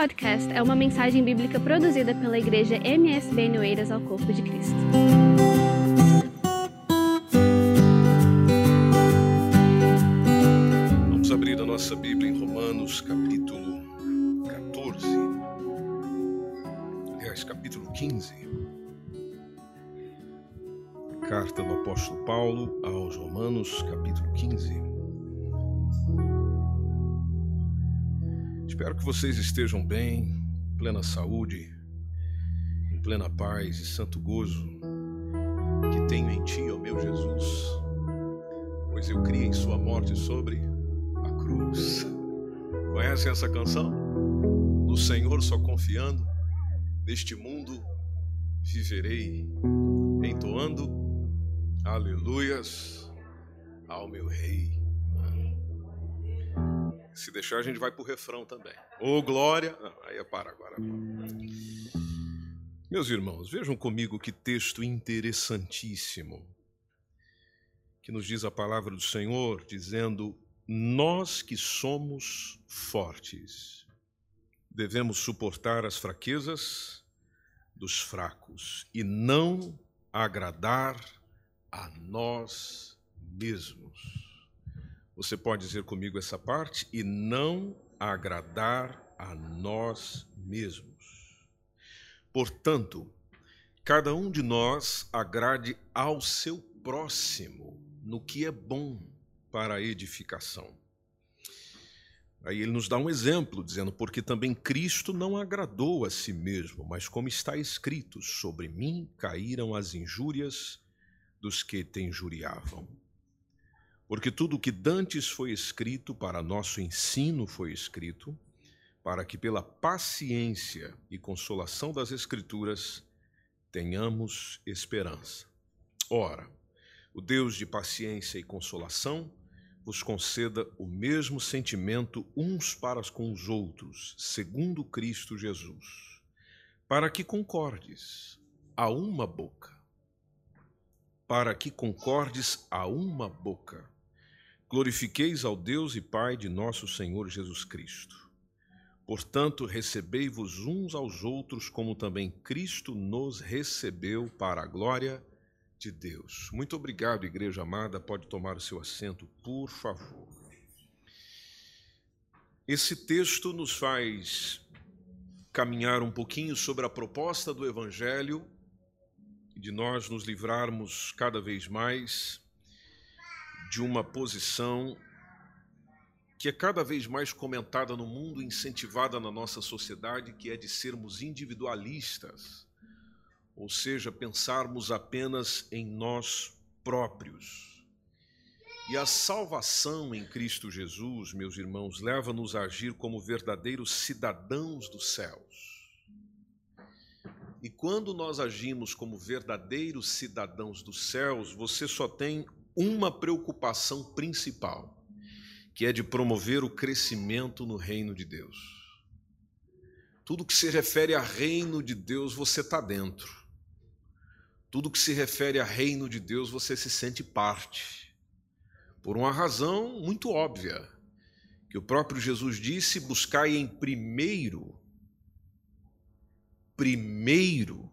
podcast é uma mensagem bíblica produzida pela igreja MSB Noeiras ao Corpo de Cristo. Vamos abrir a nossa Bíblia em Romanos, capítulo 14. Aliás, capítulo 15. Carta do apóstolo Paulo aos Romanos, capítulo 15. Espero que vocês estejam bem, em plena saúde, em plena paz e santo gozo que tenho em ti, ó meu Jesus, pois eu criei sua morte sobre a cruz. Conhecem essa canção? No Senhor só confiando, neste mundo viverei, entoando aleluias ao meu Rei. Se deixar, a gente vai para o refrão também. Ô oh, glória! Não, aí é para agora. Meus irmãos, vejam comigo que texto interessantíssimo que nos diz a palavra do Senhor, dizendo: Nós que somos fortes, devemos suportar as fraquezas dos fracos e não agradar a nós mesmos. Você pode dizer comigo essa parte? E não agradar a nós mesmos. Portanto, cada um de nós agrade ao seu próximo no que é bom para a edificação. Aí ele nos dá um exemplo, dizendo: Porque também Cristo não agradou a si mesmo, mas como está escrito, sobre mim caíram as injúrias dos que te injuriavam. Porque tudo o que dantes foi escrito para nosso ensino foi escrito, para que pela paciência e consolação das Escrituras tenhamos esperança. Ora, o Deus de paciência e consolação vos conceda o mesmo sentimento uns para com os outros, segundo Cristo Jesus, para que concordes a uma boca. Para que concordes a uma boca Glorifiqueis ao Deus e Pai de nosso Senhor Jesus Cristo. Portanto, recebei-vos uns aos outros, como também Cristo nos recebeu para a glória de Deus. Muito obrigado, igreja amada. Pode tomar o seu assento, por favor. Esse texto nos faz caminhar um pouquinho sobre a proposta do Evangelho, de nós nos livrarmos cada vez mais de uma posição que é cada vez mais comentada no mundo, incentivada na nossa sociedade, que é de sermos individualistas, ou seja, pensarmos apenas em nós próprios. E a salvação em Cristo Jesus, meus irmãos, leva-nos a agir como verdadeiros cidadãos dos céus. E quando nós agimos como verdadeiros cidadãos dos céus, você só tem uma preocupação principal, que é de promover o crescimento no reino de Deus. Tudo que se refere a reino de Deus, você está dentro. Tudo que se refere a reino de Deus, você se sente parte. Por uma razão muito óbvia, que o próprio Jesus disse: buscai em primeiro, primeiro,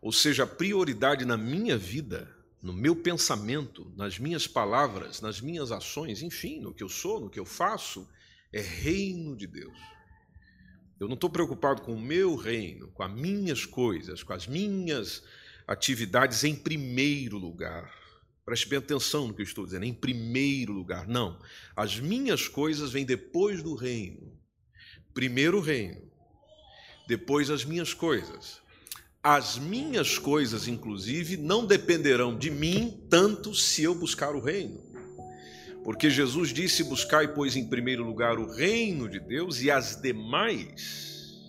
ou seja, prioridade na minha vida no meu pensamento, nas minhas palavras, nas minhas ações, enfim, no que eu sou, no que eu faço, é reino de Deus. Eu não estou preocupado com o meu reino, com as minhas coisas, com as minhas atividades em primeiro lugar. Preste bem atenção no que eu estou dizendo, em primeiro lugar. Não. As minhas coisas vêm depois do reino. Primeiro o reino, depois as minhas coisas. As minhas coisas, inclusive, não dependerão de mim tanto se eu buscar o reino. Porque Jesus disse: Buscai, pois, em primeiro lugar o reino de Deus, e as demais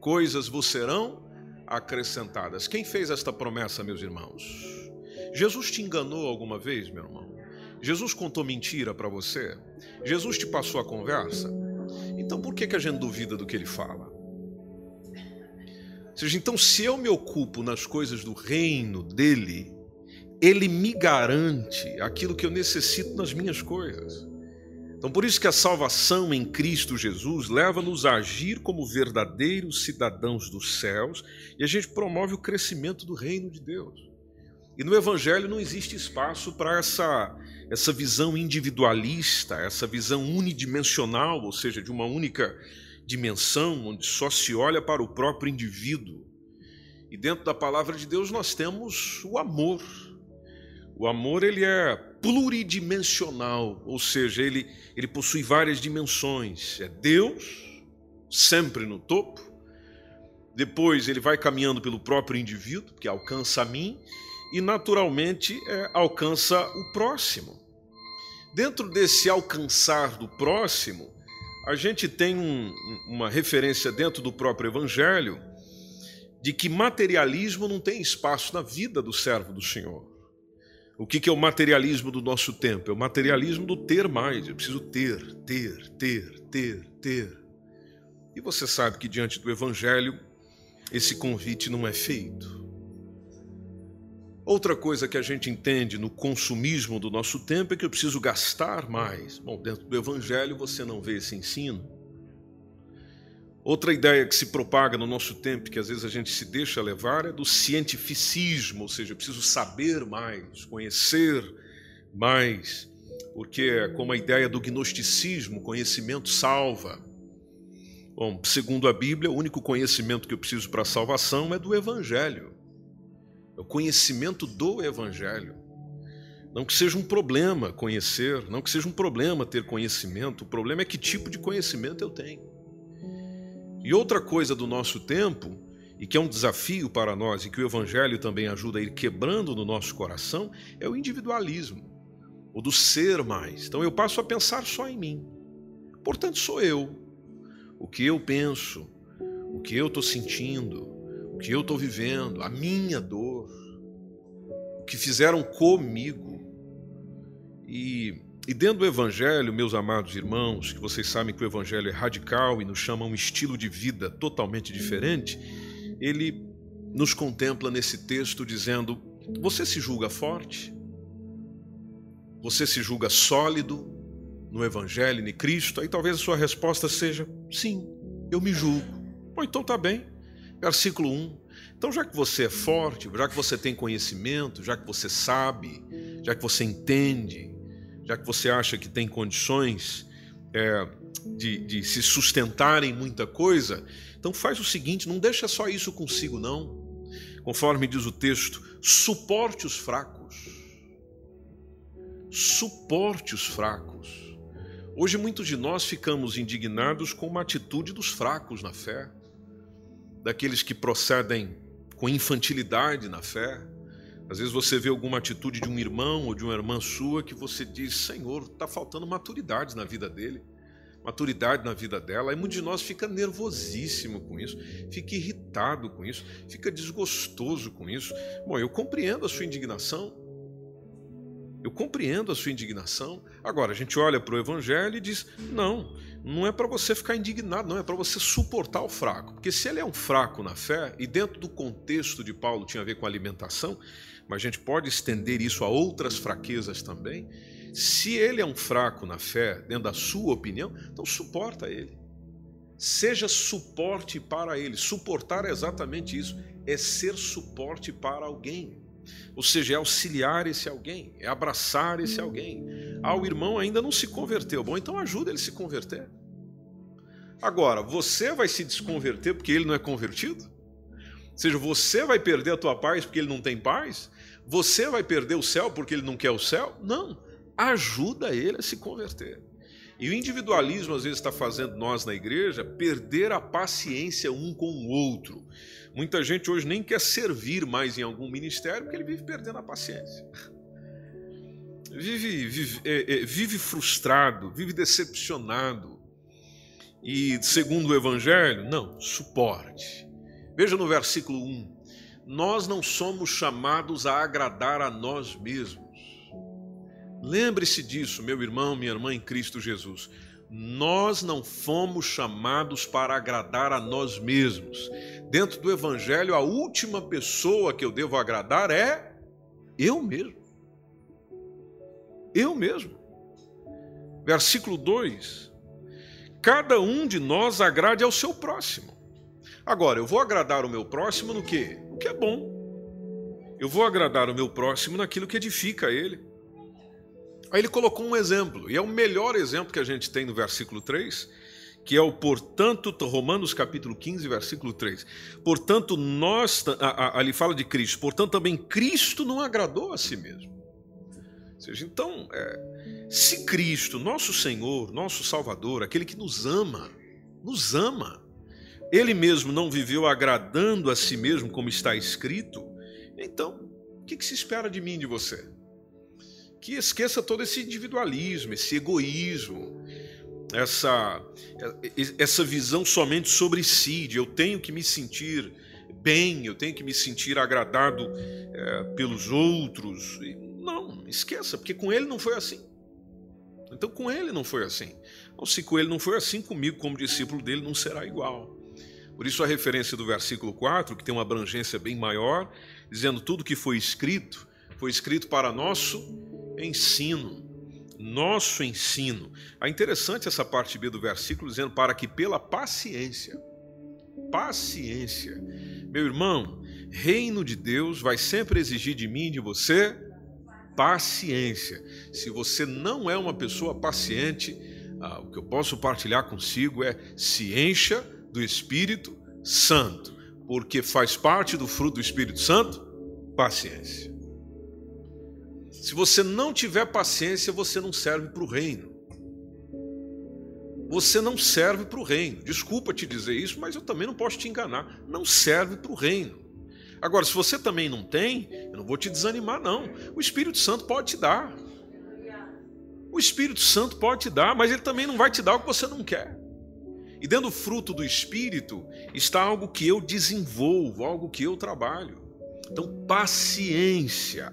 coisas vos serão acrescentadas. Quem fez esta promessa, meus irmãos? Jesus te enganou alguma vez, meu irmão? Jesus contou mentira para você? Jesus te passou a conversa? Então por que, que a gente duvida do que ele fala? Seja, então, se eu me ocupo nas coisas do reino dele, ele me garante aquilo que eu necessito nas minhas coisas. Então, por isso que a salvação em Cristo Jesus leva-nos a agir como verdadeiros cidadãos dos céus e a gente promove o crescimento do reino de Deus. E no Evangelho não existe espaço para essa, essa visão individualista, essa visão unidimensional, ou seja, de uma única dimensão, onde só se olha para o próprio indivíduo. E dentro da palavra de Deus nós temos o amor. O amor ele é pluridimensional, ou seja, ele, ele possui várias dimensões. É Deus, sempre no topo. Depois ele vai caminhando pelo próprio indivíduo, que alcança a mim, e naturalmente é, alcança o próximo. Dentro desse alcançar do próximo, a gente tem um, uma referência dentro do próprio Evangelho de que materialismo não tem espaço na vida do servo do Senhor. O que é o materialismo do nosso tempo? É o materialismo do ter mais. Eu preciso ter, ter, ter, ter, ter. E você sabe que diante do Evangelho, esse convite não é feito. Outra coisa que a gente entende no consumismo do nosso tempo é que eu preciso gastar mais. Bom, dentro do Evangelho você não vê esse ensino. Outra ideia que se propaga no nosso tempo, que às vezes a gente se deixa levar, é do cientificismo, ou seja, eu preciso saber mais, conhecer mais, porque é como a ideia do gnosticismo, conhecimento salva. Bom, segundo a Bíblia, o único conhecimento que eu preciso para a salvação é do Evangelho. É o conhecimento do Evangelho. Não que seja um problema conhecer, não que seja um problema ter conhecimento, o problema é que tipo de conhecimento eu tenho. E outra coisa do nosso tempo, e que é um desafio para nós e que o Evangelho também ajuda a ir quebrando no nosso coração, é o individualismo, o do ser mais. Então eu passo a pensar só em mim. Portanto, sou eu. O que eu penso, o que eu estou sentindo, o que eu estou vivendo, a minha dor, o que fizeram comigo. E, e dentro do Evangelho, meus amados irmãos, que vocês sabem que o Evangelho é radical e nos chama a um estilo de vida totalmente diferente, ele nos contempla nesse texto dizendo: Você se julga forte? Você se julga sólido no Evangelho, em Cristo? Aí talvez a sua resposta seja: Sim, eu me julgo. Bom, então tá bem. Versículo 1. Então, já que você é forte, já que você tem conhecimento, já que você sabe, já que você entende, já que você acha que tem condições é, de, de se sustentar em muita coisa, então faz o seguinte: não deixa só isso consigo, não. Conforme diz o texto, suporte os fracos. Suporte os fracos. Hoje muitos de nós ficamos indignados com uma atitude dos fracos na fé daqueles que procedem com infantilidade na fé. Às vezes você vê alguma atitude de um irmão ou de uma irmã sua que você diz: Senhor, está faltando maturidade na vida dele, maturidade na vida dela. Aí muitos de nós fica nervosíssimo com isso, fica irritado com isso, fica desgostoso com isso. Bom, eu compreendo a sua indignação, eu compreendo a sua indignação. Agora, a gente olha para o Evangelho e diz: não, não é para você ficar indignado, não, é para você suportar o fraco. Porque se ele é um fraco na fé, e dentro do contexto de Paulo tinha a ver com alimentação, mas a gente pode estender isso a outras fraquezas também. Se ele é um fraco na fé, dentro da sua opinião, então suporta ele. Seja suporte para ele. Suportar é exatamente isso, é ser suporte para alguém. Ou seja, é auxiliar esse alguém, é abraçar esse alguém. Ah, o irmão ainda não se converteu. Bom, então ajuda ele a se converter. Agora, você vai se desconverter porque ele não é convertido? Ou seja, você vai perder a tua paz porque ele não tem paz? Você vai perder o céu porque ele não quer o céu? Não. Ajuda ele a se converter. E o individualismo às vezes está fazendo nós na igreja perder a paciência um com o outro. Muita gente hoje nem quer servir mais em algum ministério porque ele vive perdendo a paciência. Vive, vive, é, é, vive frustrado, vive decepcionado. E segundo o Evangelho, não, suporte. Veja no versículo 1: Nós não somos chamados a agradar a nós mesmos. Lembre-se disso, meu irmão, minha irmã em Cristo Jesus. Nós não fomos chamados para agradar a nós mesmos. Dentro do Evangelho, a última pessoa que eu devo agradar é eu mesmo. Eu mesmo. Versículo 2: Cada um de nós agrade ao seu próximo. Agora, eu vou agradar o meu próximo no quê? O que é bom. Eu vou agradar o meu próximo naquilo que edifica ele. Aí ele colocou um exemplo, e é o melhor exemplo que a gente tem no versículo 3, que é o portanto, Romanos capítulo 15, versículo 3. Portanto, nós, ali fala de Cristo, portanto também Cristo não agradou a si mesmo. Ou seja, então, é, se Cristo, nosso Senhor, nosso Salvador, aquele que nos ama, nos ama, ele mesmo não viveu agradando a si mesmo, como está escrito, então, o que, que se espera de mim, de você? Que esqueça todo esse individualismo, esse egoísmo, essa, essa visão somente sobre si, de eu tenho que me sentir bem, eu tenho que me sentir agradado é, pelos outros. Não, esqueça, porque com ele não foi assim. Então com ele não foi assim. Então, se com ele não foi assim, comigo, como discípulo dele, não será igual. Por isso a referência do versículo 4, que tem uma abrangência bem maior, dizendo tudo que foi escrito, foi escrito para nosso ensino. Nosso ensino. É interessante essa parte B do versículo, dizendo para que pela paciência, paciência, meu irmão, reino de Deus vai sempre exigir de mim e de você paciência. Se você não é uma pessoa paciente, ah, o que eu posso partilhar consigo é se encha do Espírito Santo, porque faz parte do fruto do Espírito Santo paciência. Se você não tiver paciência, você não serve para o reino. Você não serve para o reino. Desculpa te dizer isso, mas eu também não posso te enganar. Não serve para o reino. Agora, se você também não tem, eu não vou te desanimar, não. O Espírito Santo pode te dar. O Espírito Santo pode te dar, mas ele também não vai te dar o que você não quer. E dentro do fruto do Espírito está algo que eu desenvolvo, algo que eu trabalho. Então, paciência,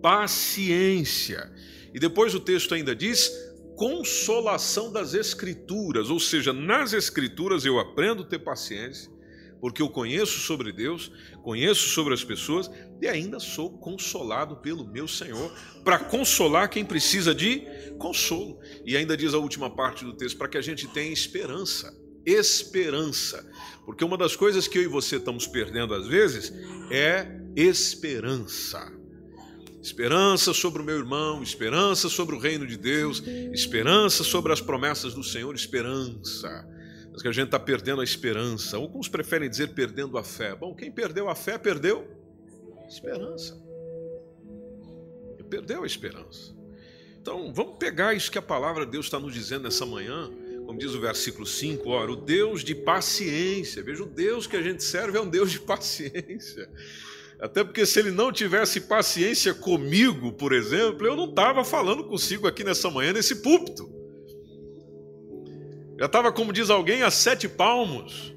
paciência. E depois o texto ainda diz consolação das Escrituras, ou seja, nas Escrituras eu aprendo a ter paciência, porque eu conheço sobre Deus, conheço sobre as pessoas e ainda sou consolado pelo meu Senhor para consolar quem precisa de consolo. E ainda diz a última parte do texto para que a gente tenha esperança. Esperança. Porque uma das coisas que eu e você estamos perdendo às vezes é esperança. Esperança sobre o meu irmão, esperança sobre o reino de Deus, esperança sobre as promessas do Senhor, esperança. Mas que a gente está perdendo a esperança. Alguns preferem dizer perdendo a fé. Bom, quem perdeu a fé, perdeu esperança. Perdeu a esperança. Então, vamos pegar isso que a palavra de Deus está nos dizendo nessa manhã como diz o versículo 5, ora, o Deus de paciência. Veja, o Deus que a gente serve é um Deus de paciência. Até porque se ele não tivesse paciência comigo, por exemplo, eu não estava falando consigo aqui nessa manhã, nesse púlpito. Já estava, como diz alguém, a sete palmos,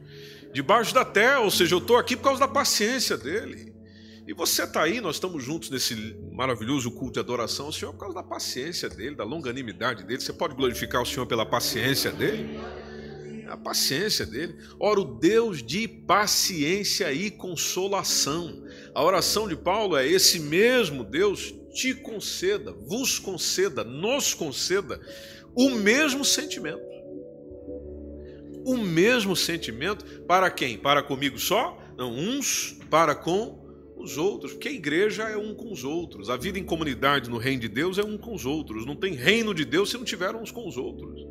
debaixo da terra, ou seja, eu estou aqui por causa da paciência dele. E você está aí, nós estamos juntos nesse maravilhoso culto de adoração ao Senhor por causa da paciência dele, da longanimidade dele. Você pode glorificar o Senhor pela paciência dele? A paciência dele. Ora, o Deus de paciência e consolação. A oração de Paulo é: esse mesmo Deus te conceda, vos conceda, nos conceda o mesmo sentimento. O mesmo sentimento para quem? Para comigo só? Não, uns para com os outros, porque a igreja é um com os outros. A vida em comunidade no reino de Deus é um com os outros. Não tem reino de Deus se não tiver uns com os outros.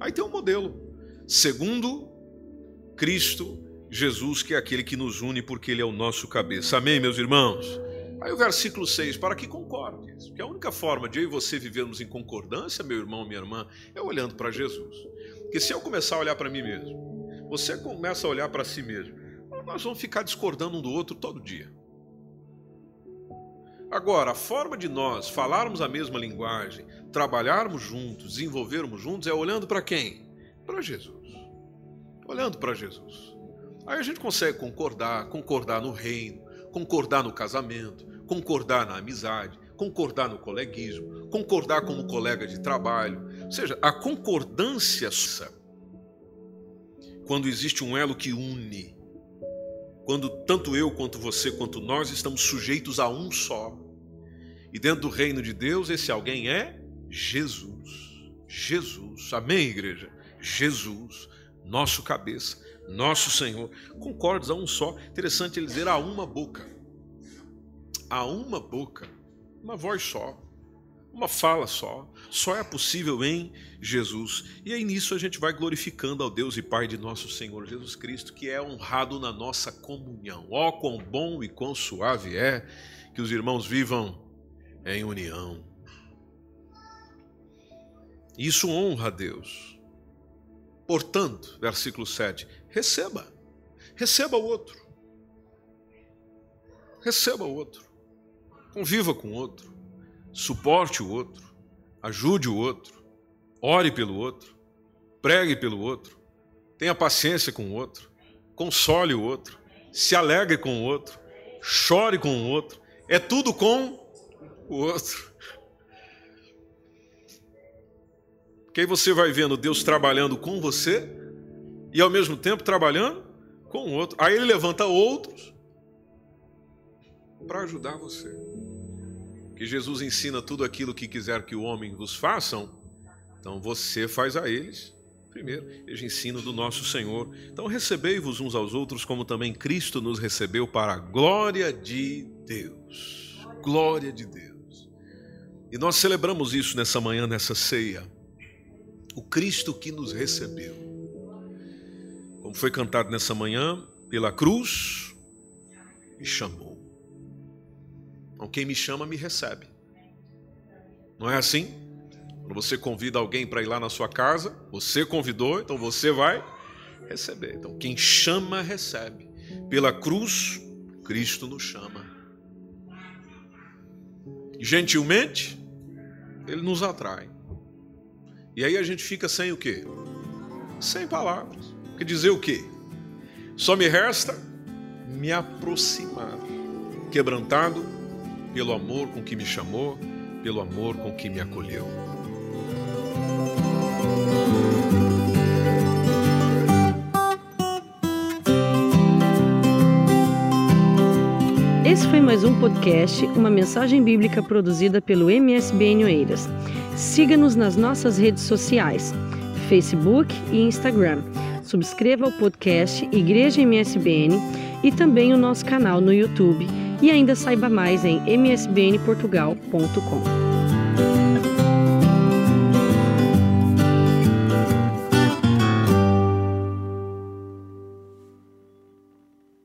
Aí tem um modelo. Segundo Cristo Jesus, que é aquele que nos une porque ele é o nosso cabeça. Amém, meus irmãos? Aí o versículo 6, para que concordes. Porque a única forma de eu e você vivermos em concordância, meu irmão, minha irmã, é olhando para Jesus. Porque se eu começar a olhar para mim mesmo, você começa a olhar para si mesmo, nós vamos ficar discordando um do outro todo dia. Agora, a forma de nós falarmos a mesma linguagem, trabalharmos juntos, desenvolvermos juntos, é olhando para quem? Para Jesus. Olhando para Jesus. Aí a gente consegue concordar, concordar no reino, concordar no casamento, concordar na amizade, concordar no coleguismo, concordar como colega de trabalho. Ou seja, a concordância, quando existe um elo que une, quando tanto eu quanto você quanto nós estamos sujeitos a um só. E dentro do reino de Deus, esse alguém é Jesus. Jesus. Amém, igreja? Jesus, nosso cabeça, nosso Senhor. Concordes a um só. Interessante ele dizer a uma boca. A uma boca. Uma voz só. Uma fala só. Só é possível em Jesus. E aí nisso a gente vai glorificando ao Deus e Pai de nosso Senhor Jesus Cristo, que é honrado na nossa comunhão. Ó, oh, quão bom e quão suave é que os irmãos vivam em união. Isso honra a Deus. Portanto, versículo 7, receba. Receba o outro. Receba o outro. Conviva com o outro. Suporte o outro. Ajude o outro. Ore pelo outro. Pregue pelo outro. Tenha paciência com o outro. Console o outro. Se alegre com o outro. Chore com o outro. É tudo com o outro. Que aí você vai vendo Deus trabalhando com você e ao mesmo tempo trabalhando com o outro. Aí ele levanta outros para ajudar você. Que Jesus ensina tudo aquilo que quiser que o homem vos façam, então você faz a eles primeiro. Eles ensino do nosso Senhor. Então recebei-vos uns aos outros como também Cristo nos recebeu para a glória de Deus. Glória de Deus. E nós celebramos isso nessa manhã, nessa ceia o Cristo que nos recebeu. Como foi cantado nessa manhã, pela cruz, me chamou. Então, quem me chama, me recebe. Não é assim? Quando você convida alguém para ir lá na sua casa, você convidou, então você vai receber. Então, quem chama, recebe. Pela cruz, Cristo nos chama. Gentilmente, Ele nos atrai. E aí a gente fica sem o quê? Sem palavras. Quer dizer o quê? Só me resta me aproximar, quebrantado pelo amor com que me chamou, pelo amor com que me acolheu. Esse foi mais um podcast, uma mensagem bíblica produzida pelo MSBN Oeiras. Siga-nos nas nossas redes sociais, Facebook e Instagram. Subscreva o podcast Igreja MSBN e também o nosso canal no YouTube. E ainda saiba mais em msbnportugal.com.